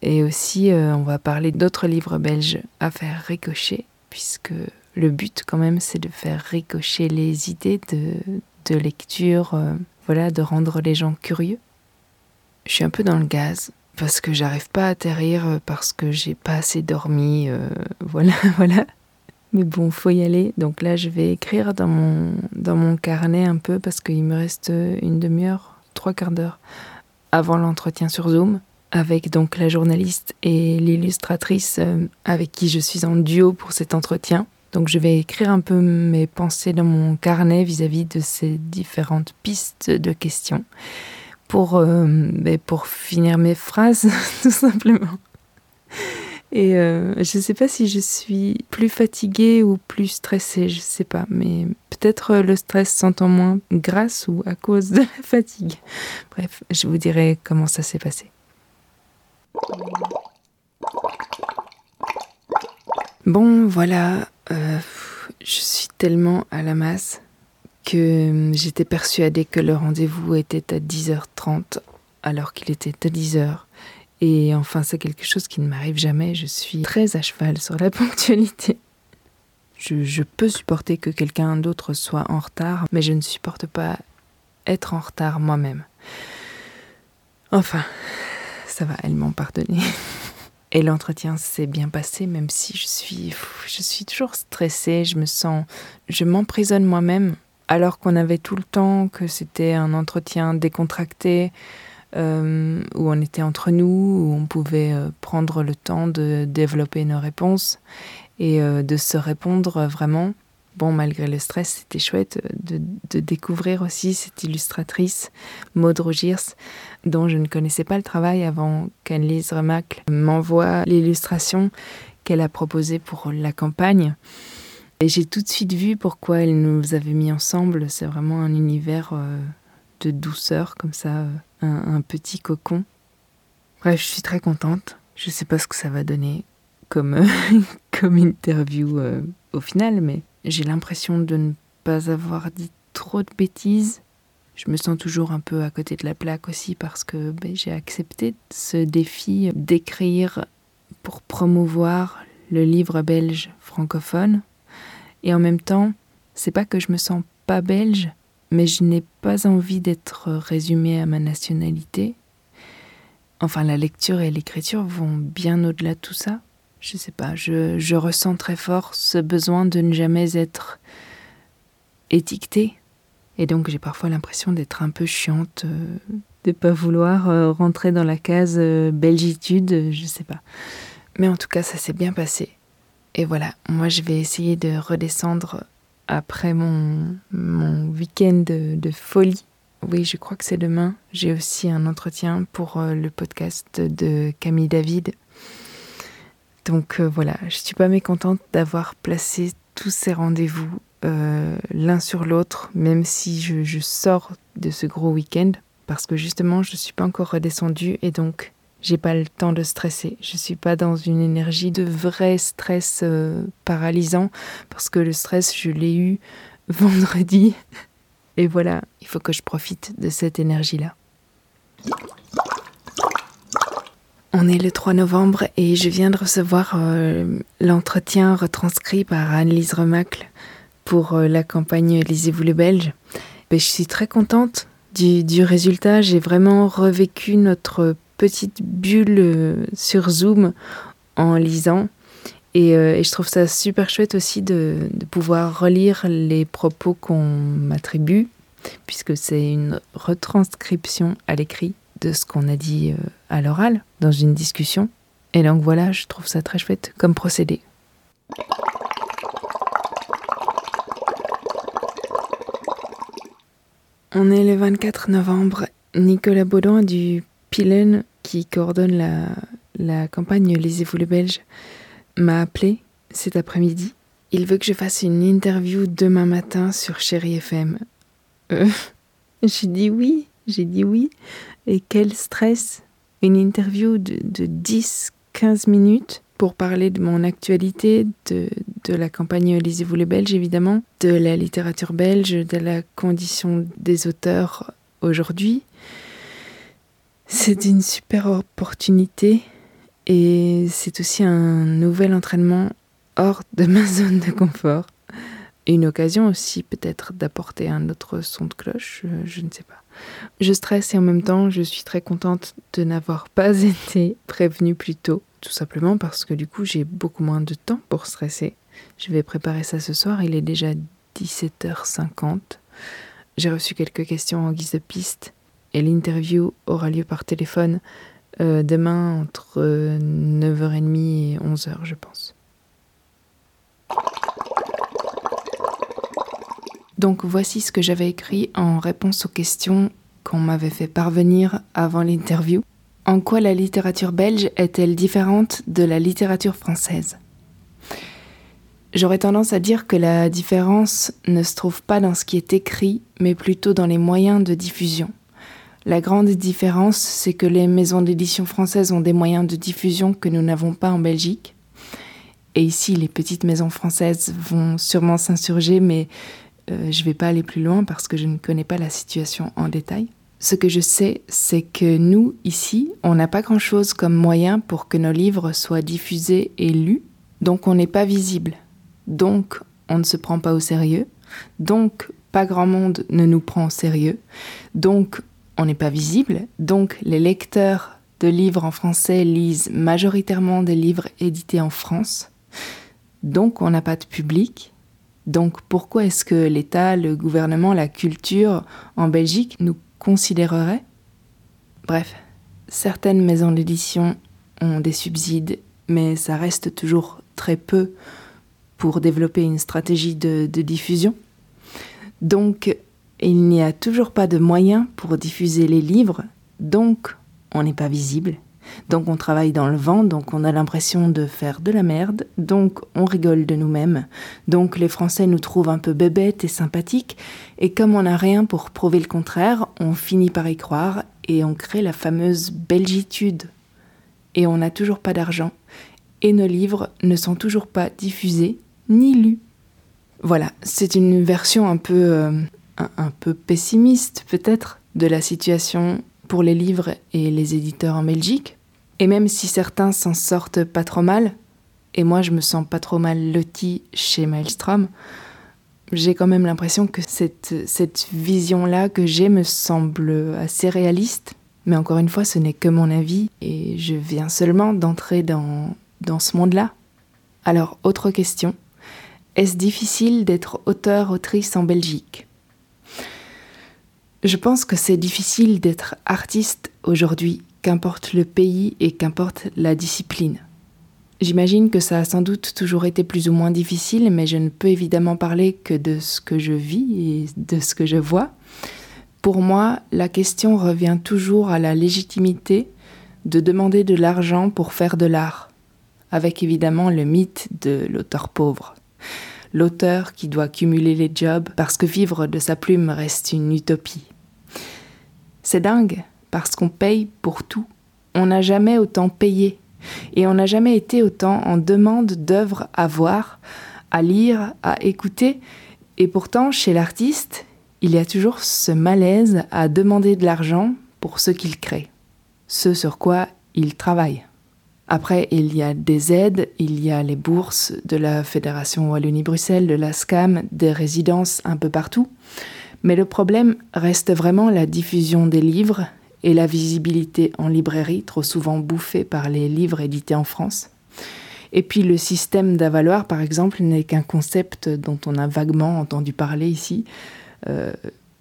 Et aussi, euh, on va parler d'autres livres belges à faire ricocher, puisque le but, quand même, c'est de faire ricocher les idées de, de lecture, euh, voilà, de rendre les gens curieux. Je suis un peu dans le gaz, parce que j'arrive pas à atterrir, parce que j'ai pas assez dormi. voilà, voilà. Mais bon, faut y aller. Donc là, je vais écrire dans mon, dans mon carnet un peu parce qu'il me reste une demi-heure, trois quarts d'heure avant l'entretien sur Zoom avec donc la journaliste et l'illustratrice euh, avec qui je suis en duo pour cet entretien. Donc je vais écrire un peu mes pensées dans mon carnet vis-à-vis de ces différentes pistes de questions pour, euh, ben, pour finir mes phrases tout simplement. Et euh, je ne sais pas si je suis plus fatiguée ou plus stressée, je ne sais pas. Mais peut-être le stress s'entend moins grâce ou à cause de la fatigue. Bref, je vous dirai comment ça s'est passé. Bon, voilà, euh, je suis tellement à la masse que j'étais persuadée que le rendez-vous était à 10h30 alors qu'il était à 10h. Et enfin, c'est quelque chose qui ne m'arrive jamais. Je suis très à cheval sur la ponctualité. Je, je peux supporter que quelqu'un d'autre soit en retard, mais je ne supporte pas être en retard moi-même. Enfin, ça va, elles m'ont pardonné. Et l'entretien s'est bien passé, même si je suis, je suis toujours stressée. Je me sens, je m'emprisonne moi-même, alors qu'on avait tout le temps que c'était un entretien décontracté, euh, où on était entre nous, où on pouvait euh, prendre le temps de développer nos réponses et euh, de se répondre vraiment. Bon, malgré le stress, c'était chouette de, découvrir aussi cette illustratrice, Maud Rogiers, dont je ne connaissais pas le travail avant qu'Annelise Remacle m'envoie l'illustration qu'elle a proposée pour la campagne. Et j'ai tout de suite vu pourquoi elle nous avait mis ensemble. C'est vraiment un univers euh, de douceur, comme ça, euh, un, petit cocon. Bref, je suis très contente. Je ne sais pas ce que ça va donner comme, comme interview euh, au final, mais j'ai l'impression de ne pas avoir dit trop de bêtises. Je me sens toujours un peu à côté de la plaque aussi parce que ben, j'ai accepté ce défi d'écrire pour promouvoir le livre belge francophone. Et en même temps, c'est pas que je me sens pas belge, mais je n'ai pas envie d'être résumée à ma nationalité. Enfin, la lecture et l'écriture vont bien au-delà de tout ça je sais pas, je, ressens très fort ce besoin de ne jamais être étiquetée. Et donc j'ai parfois l'impression d'être un peu chiante, de euh, de pas vouloir euh, rentrer dans la case euh, belgitude, je sais pas. Mais en tout cas, ça s'est bien passé. Et voilà, moi je vais essayer de redescendre après mon, mon week-end de, folie. Oui, je crois que c'est demain. J'ai aussi un entretien pour le podcast de Camille David donc euh, voilà, je suis pas mécontente d'avoir placé tous ces rendez-vous euh, l'un sur l'autre, même si je, sors de ce gros week-end, parce que justement je ne suis pas encore redescendue et donc j'ai pas le temps de stresser. Je suis pas dans une énergie de vrai stress euh, paralysant, parce que le stress je l'ai eu vendredi. Et voilà, il faut que je profite de cette énergie-là. On est le 3 novembre et je viens de recevoir euh, l'entretien retranscrit par Annelise Remacle pour euh, la campagne Lisez-vous le Belge. Ben, je suis très contente du, résultat. J'ai vraiment revécu notre petite bulle euh, sur Zoom en lisant. Et, je trouve ça super chouette aussi de pouvoir relire les propos qu'on m'attribue, puisque c'est une retranscription à l'écrit de ce qu'on a dit euh, à l'oral dans une discussion. Et donc voilà, je trouve ça très chouette comme procédé. On est le 24 novembre. Nicolas Baudon du Pilen, qui coordonne la, campagne Lisez-vous le Belge, m'a appelé cet après-midi. Il veut que je fasse une interview demain matin sur Chéri FM. Euh, j'ai dit oui, j'ai dit oui. Et quel stress Une interview de, 10-15 minutes pour parler de mon actualité, de, de la campagne Lisez-vous les Belges évidemment, de la littérature belge, de la condition des auteurs aujourd'hui. C'est une super opportunité et c'est aussi un nouvel entraînement hors de ma zone de confort. Une occasion aussi peut-être d'apporter un autre son de cloche, je ne sais pas. Je stresse et en même temps, je suis très contente de n'avoir pas été prévenue plus tôt, tout simplement parce que du coup, j'ai beaucoup moins de temps pour stresser. Je vais préparer ça ce soir, il est déjà 17h50. J'ai reçu quelques questions en guise de piste et l'interview aura lieu par téléphone euh, demain entre 9h30 et 11h, je pense. Donc voici ce que j'avais écrit en réponse aux questions qu'on m'avait fait parvenir avant l'interview. En quoi la littérature belge est-elle différente de la littérature française? J'aurais tendance à dire que la différence ne se trouve pas dans ce qui est écrit, mais plutôt dans les moyens de diffusion. La grande différence, c'est que les maisons d'édition françaises ont des moyens de diffusion que nous n'avons pas en Belgique. Et ici, les petites maisons françaises vont sûrement s'insurger, mais euh, je ne vais pas aller plus loin parce que je ne connais pas la situation en détail. Ce que je sais, c'est que nous, ici, on n'a pas grand-chose comme moyen pour que nos livres soient diffusés et lus, donc on n'est pas visible. Donc on ne se prend pas au sérieux, donc pas grand monde ne nous prend au sérieux, donc on n'est pas visible, donc les lecteurs de livres en français lisent majoritairement des livres édités en France, donc on n'a pas de public, donc pourquoi est-ce que l'État, le gouvernement, la culture en Belgique nous considérerait? Bref, certaines maisons d'édition ont des subsides, mais ça reste toujours très peu pour développer une stratégie de, de diffusion. Donc, il n'y a toujours pas de moyens pour diffuser les livres, donc on n'est pas visible. Donc on travaille dans le vent, donc on a l'impression de faire de la merde, donc on rigole de nous-mêmes, donc les Français nous trouvent un peu bébêtes et sympathiques, et comme on n'a rien pour prouver le contraire, on finit par y croire et on crée la fameuse belgitude. Et on n'a toujours pas d'argent, et nos livres ne sont toujours pas diffusés ni lus. Voilà, c'est une version un peu, euh, un peu pessimiste peut-être de la situation pour les livres et les éditeurs en Belgique. Et même si certains s'en sortent pas trop mal, et moi je me sens pas trop mal loti chez Maelstrom, j'ai quand même l'impression que cette, cette vision-là que j'ai me semble assez réaliste. Mais encore une fois, ce n'est que mon avis et je viens seulement d'entrer dans, dans ce monde-là. Alors, autre question. Est-ce difficile d'être auteur-autrice en Belgique? Je pense que c'est difficile d'être artiste aujourd'hui qu'importe le pays et qu'importe la discipline. J'imagine que ça a sans doute toujours été plus ou moins difficile, mais je ne peux évidemment parler que de ce que je vis et de ce que je vois. Pour moi, la question revient toujours à la légitimité de demander de l'argent pour faire de l'art, avec évidemment le mythe de l'auteur pauvre. L'auteur qui doit cumuler les jobs parce que vivre de sa plume reste une utopie. C'est dingue, parce qu'on paye pour tout. On n'a jamais autant payé et on n'a jamais été autant en demande d'œuvres à voir, à lire, à écouter. Et pourtant, chez l'artiste, il y a toujours ce malaise à demander de l'argent pour ce qu'il crée, ce sur quoi il travaille. Après, il y a des aides, il y a les bourses de la Fédération Wallonie-Bruxelles, de la SCAM, des résidences un peu partout. Mais le problème reste vraiment la diffusion des livres et la visibilité en librairie, trop souvent bouffée par les livres édités en France. Et puis le système d'avaloir, par exemple, n'est qu'un concept dont on a vaguement entendu parler ici, euh,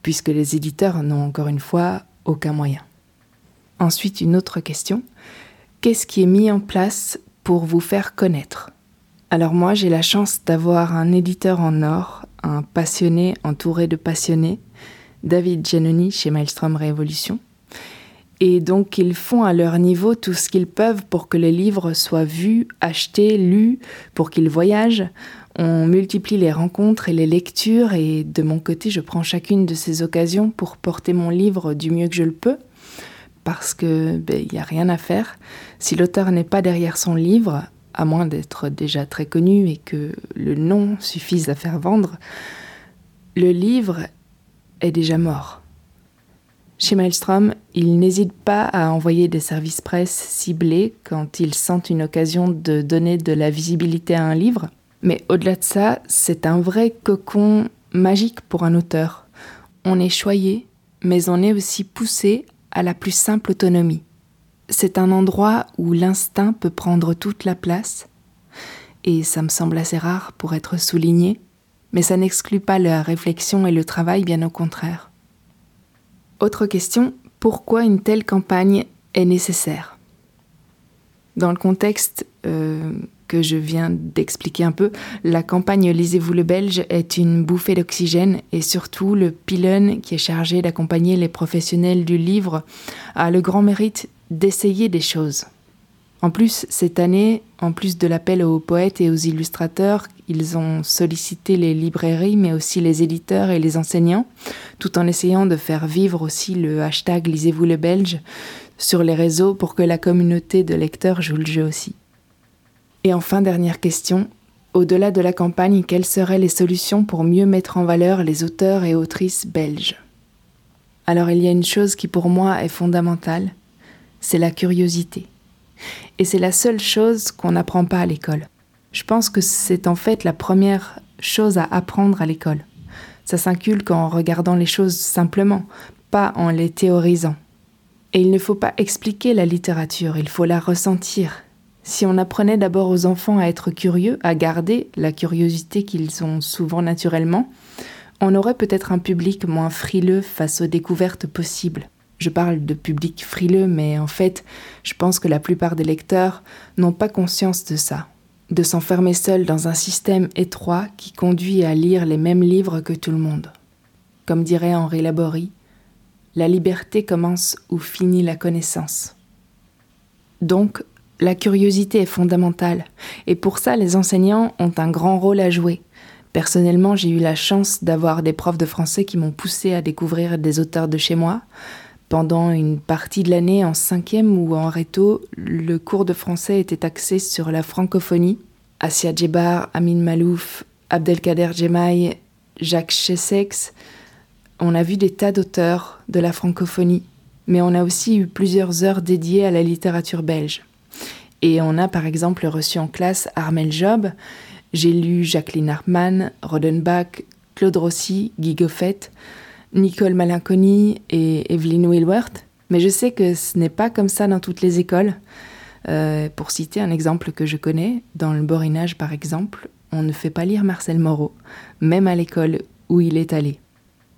puisque les éditeurs n'ont encore une fois aucun moyen. Ensuite, une autre question. Qu'est-ce qui est mis en place pour vous faire connaître? Alors moi, j'ai la chance d'avoir un éditeur en or, un passionné entouré de passionnés, David Giannoni chez Maelstrom Révolution, et donc ils font à leur niveau tout ce qu'ils peuvent pour que les livres soient vus, achetés, lus, pour qu'ils voyagent. On multiplie les rencontres et les lectures et de mon côté je prends chacune de ces occasions pour porter mon livre du mieux que je le peux parce que ben, il n'y a rien à faire. Si l'auteur n'est pas derrière son livre, à moins d'être déjà très connu et que le nom suffise à faire vendre, le livre est déjà mort. Chez Maelstrom, ils n'hésitent pas à envoyer des services presse ciblés quand ils sentent une occasion de donner de la visibilité à un livre. Mais au-delà de ça, c'est un vrai cocon magique pour un auteur. On est choyé, mais on est aussi poussé à la plus simple autonomie. C'est un endroit où l'instinct peut prendre toute la place, et ça me semble assez rare pour être souligné, mais ça n'exclut pas la réflexion et le travail, bien au contraire. Autre question, pourquoi une telle campagne est nécessaire? Dans le contexte euh, que je viens d'expliquer un peu, la campagne Lisez-vous le Belge est une bouffée d'oxygène et surtout le pylône qui est chargé d'accompagner les professionnels du livre a le grand mérite d'essayer des choses. En plus, cette année, en plus de l'appel aux poètes et aux illustrateurs, ils ont sollicité les librairies, mais aussi les éditeurs et les enseignants, tout en essayant de faire vivre aussi le hashtag Lisez-vous le Belge sur les réseaux pour que la communauté de lecteurs joue le jeu aussi. Et enfin, dernière question, au-delà de la campagne, quelles seraient les solutions pour mieux mettre en valeur les auteurs et autrices belges? Alors il y a une chose qui pour moi est fondamentale, c'est la curiosité. Et c'est la seule chose qu'on n'apprend pas à l'école. Je pense que c'est en fait la première chose à apprendre à l'école. Ça s'inculque en regardant les choses simplement, pas en les théorisant. Et il ne faut pas expliquer la littérature, il faut la ressentir. Si on apprenait d'abord aux enfants à être curieux, à garder la curiosité qu'ils ont souvent naturellement, on aurait peut-être un public moins frileux face aux découvertes possibles. Je parle de public frileux, mais en fait, je pense que la plupart des lecteurs n'ont pas conscience de ça, de s'enfermer seul dans un système étroit qui conduit à lire les mêmes livres que tout le monde. Comme dirait Henri Laborie, la liberté commence où finit la connaissance. Donc, la curiosité est fondamentale, et pour ça les enseignants ont un grand rôle à jouer. Personnellement, j'ai eu la chance d'avoir des profs de français qui m'ont poussé à découvrir des auteurs de chez moi, pendant une partie de l'année, en cinquième ou en réto, le cours de français était axé sur la francophonie. Asia Djebar, Amin Malouf, Abdelkader Jemaï, Jacques Chessex. On a vu des tas d'auteurs de la francophonie, mais on a aussi eu plusieurs heures dédiées à la littérature belge. Et on a par exemple reçu en classe Armel Job. J'ai lu Jacqueline Hartmann, Rodenbach, Claude Rossi, Guy Goffet. Nicole Malinconi et Evelyne Wilworth, mais je sais que ce n'est pas comme ça dans toutes les écoles. Euh, pour citer un exemple que je connais, dans le Borinage par exemple, on ne fait pas lire Marcel Moreau, même à l'école où il est allé.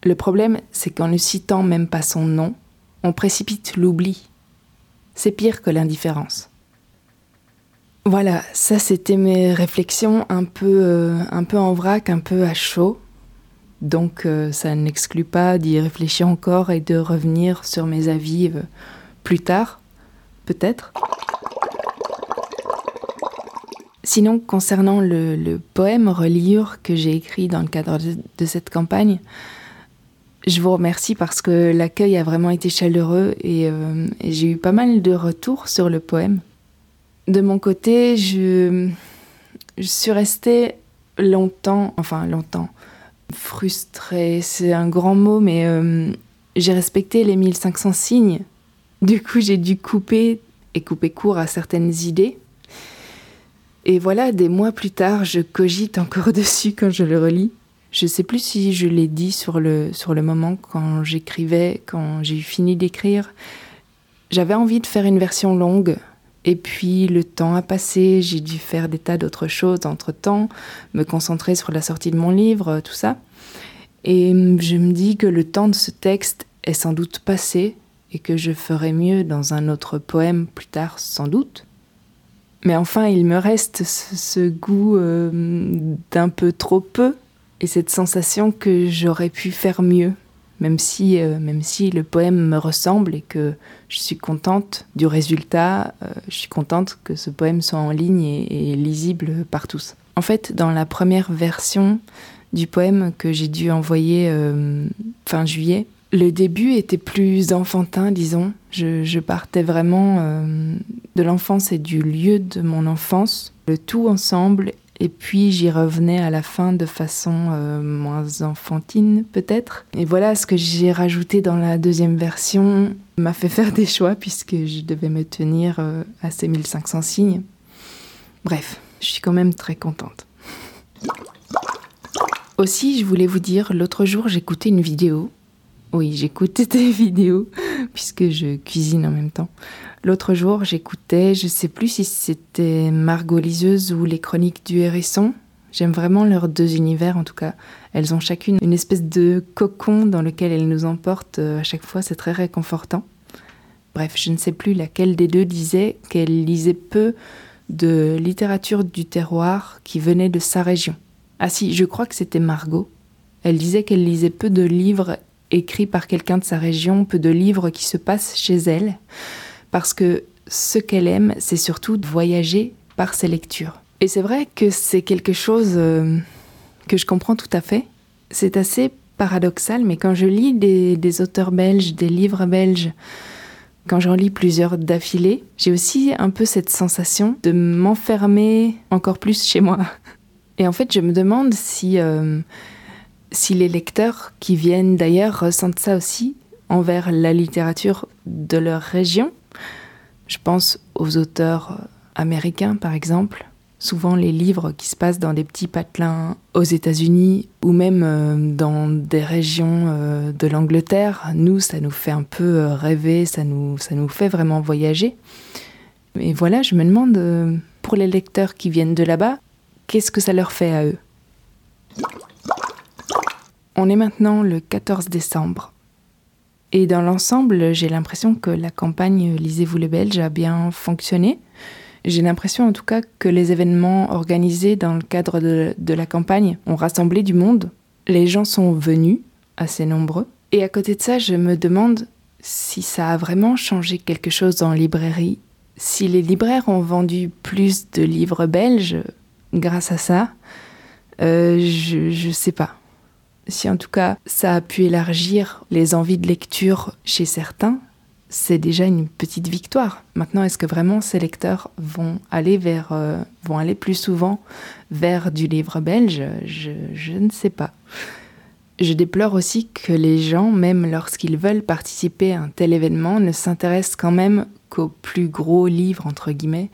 Le problème, c'est qu'en ne citant même pas son nom, on précipite l'oubli. C'est pire que l'indifférence. Voilà, ça c'était mes réflexions un peu, euh, un peu en vrac, un peu à chaud. Donc euh, ça n'exclut pas d'y réfléchir encore et de revenir sur mes avis euh, plus tard, peut-être. Sinon, concernant le, poème Reliure que j'ai écrit dans le cadre de, cette campagne, je vous remercie parce que l'accueil a vraiment été chaleureux et, et j'ai eu pas mal de retours sur le poème. De mon côté, je, suis restée longtemps, enfin longtemps, frustrée, c'est un grand mot, mais euh, j'ai respecté les 1500 signes. Du coup, j'ai dû couper et couper court à certaines idées. Et voilà, des mois plus tard, je cogite encore dessus quand je le relis. Je sais plus si je l'ai dit sur le, sur le moment quand j'écrivais, quand j'ai fini d'écrire. J'avais envie de faire une version longue, et puis le temps a passé, j'ai dû faire des tas d'autres choses entre-temps, me concentrer sur la sortie de mon livre, tout ça. Et je me dis que le temps de ce texte est sans doute passé et que je ferai mieux dans un autre poème plus tard, sans doute. Mais enfin, il me reste ce, goût euh, d'un peu trop peu et cette sensation que j'aurais pu faire mieux même si, euh, même si le poème me ressemble et que je suis contente du résultat, euh, je suis contente que ce poème soit en ligne et, lisible par tous. En fait, dans la première version du poème que j'ai dû envoyer euh, fin juillet, le début était plus enfantin, disons. Je, je partais vraiment de l'enfance et du lieu de mon enfance, le tout ensemble et puis j'y revenais à la fin de façon euh, moins enfantine peut-être. Et voilà ce que j'ai rajouté dans la deuxième version m'a fait faire des choix puisque je devais me tenir euh, à ces 1500 signes. Bref, je suis quand même très contente. Aussi, je voulais vous dire, l'autre jour j'écoutais une vidéo Oui, j'écoute tes vidéos puisque je cuisine en même temps. L'autre jour, j'écoutais, je sais plus si c'était Margot Liseuse ou les chroniques du hérisson. J'aime vraiment leurs deux univers en tout cas. Elles ont chacune une espèce de cocon dans lequel elles nous emportent euh, à chaque fois, c'est très réconfortant. Bref, je ne sais plus laquelle des deux disait qu'elle lisait peu de littérature du terroir qui venait de sa région. Ah si, je crois que c'était Margot. Elle disait qu'elle lisait peu de livres écrits par quelqu'un de sa région, peu de livres qui se passent chez elle, parce que ce qu'elle aime, c'est surtout de voyager par ses lectures. Et c'est vrai que c'est quelque chose euh, que je comprends tout à fait. C'est assez paradoxal, mais quand je lis des, des auteurs belges, des livres belges, quand j'en lis plusieurs d'affilée, j'ai aussi un peu cette sensation de m'enfermer encore plus chez moi. Et en fait, je me demande si, euh, si les lecteurs qui viennent d'ailleurs ressentent ça aussi envers la littérature de leur région. Je pense aux auteurs américains, par exemple, souvent les livres qui se passent dans des petits patelins aux États-Unis ou même euh, dans des régions euh, de l'Angleterre, nous, ça nous fait un peu euh, rêver, ça nous, ça nous fait vraiment voyager. Et voilà, je me demande, pour les lecteurs qui viennent de là-bas, qu'est-ce que ça leur fait à eux? On est maintenant le 14 décembre. Et dans l'ensemble, j'ai l'impression que la campagne Lisez-vous le Belge a bien fonctionné. J'ai l'impression en tout cas que les événements organisés dans le cadre de, de, la campagne ont rassemblé du monde. Les gens sont venus, assez nombreux. Et à côté de ça, je me demande si ça a vraiment changé quelque chose en librairie. Si les libraires ont vendu plus de livres belges grâce à ça, euh, je ne sais pas. Si en tout cas ça a pu élargir les envies de lecture chez certains, c'est déjà une petite victoire. Maintenant, est-ce que vraiment ces lecteurs vont aller vers, euh, vont aller plus souvent vers du livre belge? Je, je ne sais pas. Je déplore aussi que les gens, même lorsqu'ils veulent participer à un tel événement, ne s'intéressent quand même qu'aux plus gros livres, entre guillemets,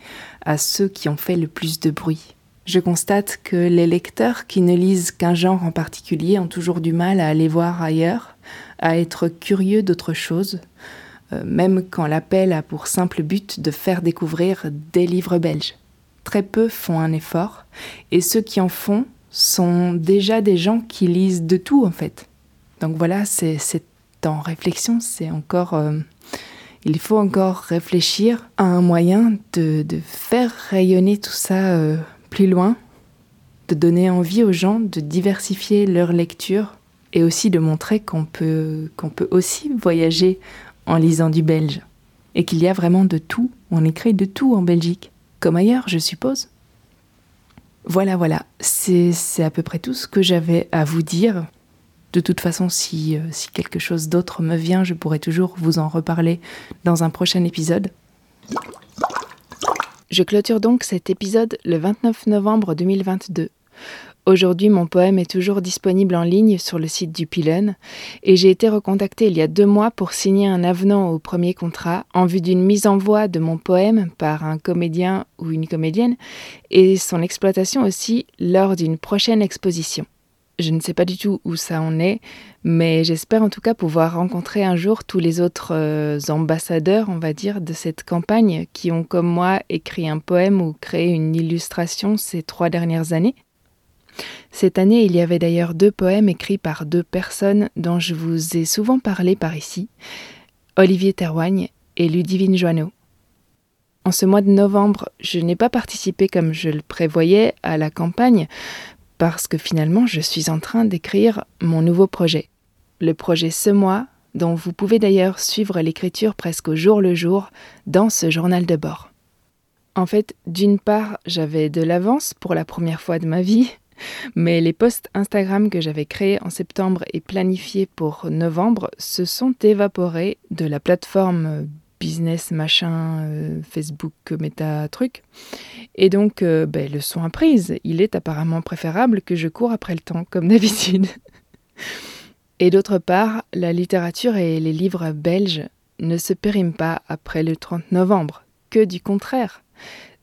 à ceux qui ont fait le plus de bruit. Je constate que les lecteurs qui ne lisent qu'un genre en particulier ont toujours du mal à aller voir ailleurs, à être curieux d'autre chose, euh, même quand l'appel a pour simple but de faire découvrir des livres belges. Très peu font un effort, et ceux qui en font sont déjà des gens qui lisent de tout en fait. Donc voilà, c'est en réflexion, c'est encore... Euh, il faut encore réfléchir à un moyen de, faire rayonner tout ça euh, plus loin, de donner envie aux gens de diversifier leur lecture et aussi de montrer qu'on peut, peut aussi voyager en lisant du belge. Et qu'il y a vraiment de tout, on écrit de tout en Belgique, comme ailleurs, je suppose. Voilà, voilà, c'est à peu près tout ce que j'avais à vous dire. De toute façon, si, euh, si quelque chose d'autre me vient, je pourrai toujours vous en reparler dans un prochain épisode. Je clôture donc cet épisode le 29 novembre 2022. Aujourd'hui, mon poème est toujours disponible en ligne sur le site du Pilon et j'ai été recontactée il y a deux mois pour signer un avenant au premier contrat en vue d'une mise en voix de mon poème par un comédien ou une comédienne et son exploitation aussi lors d'une prochaine exposition. Je ne sais pas du tout où ça en est, mais j'espère en tout cas pouvoir rencontrer un jour tous les autres euh, ambassadeurs, on va dire, de cette campagne qui ont comme moi écrit un poème ou créé une illustration ces trois dernières années. Cette année, il y avait d'ailleurs deux poèmes écrits par deux personnes dont je vous ai souvent parlé par ici, Olivier Terroigne et Ludivine Joanneau. En ce mois de novembre, je n'ai pas participé comme je le prévoyais à la campagne, parce que finalement je suis en train d'écrire mon nouveau projet. Le projet Ce mois, dont vous pouvez d'ailleurs suivre l'écriture presque au jour le jour dans ce journal de bord. En fait, d'une part, j'avais de l'avance pour la première fois de ma vie, mais les posts Instagram que j'avais créés en septembre et planifiés pour novembre se sont évaporés de la plateforme business machin euh, Facebook méta truc. Et donc euh, ben, le son a prise. Il est apparemment préférable que je cours après le temps comme d'habitude. Et d'autre part la littérature et les livres belges ne se périment pas après le 30 novembre. Que du contraire.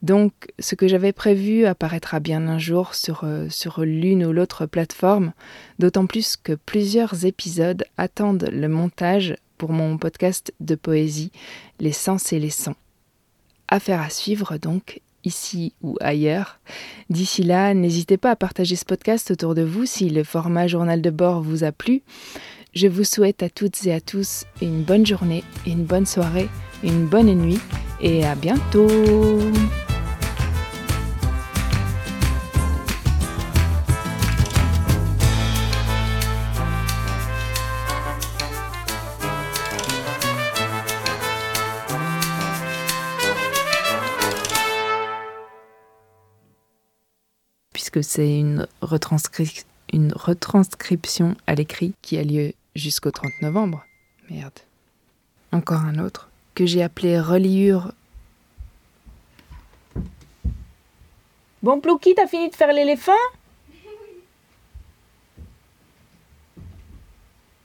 Donc ce que j'avais prévu apparaîtra bien un jour sur, euh, sur l'une ou l'autre plateforme, d'autant plus que plusieurs épisodes attendent le montage pour mon podcast de poésie Les sens et les sons. Affaire à suivre donc, ici ou ailleurs. D'ici là, n'hésitez pas à partager ce podcast autour de vous si le format journal de bord vous a plu. Je vous souhaite à toutes et à tous une bonne journée, une bonne soirée, une bonne nuit et à bientôt puisque c'est une, une retranscription à l'écrit qui a lieu jusqu'au 30 novembre. Merde. Encore un autre que j'ai appelé reliure. Bon, Plouki, t'as fini de faire l'éléphant?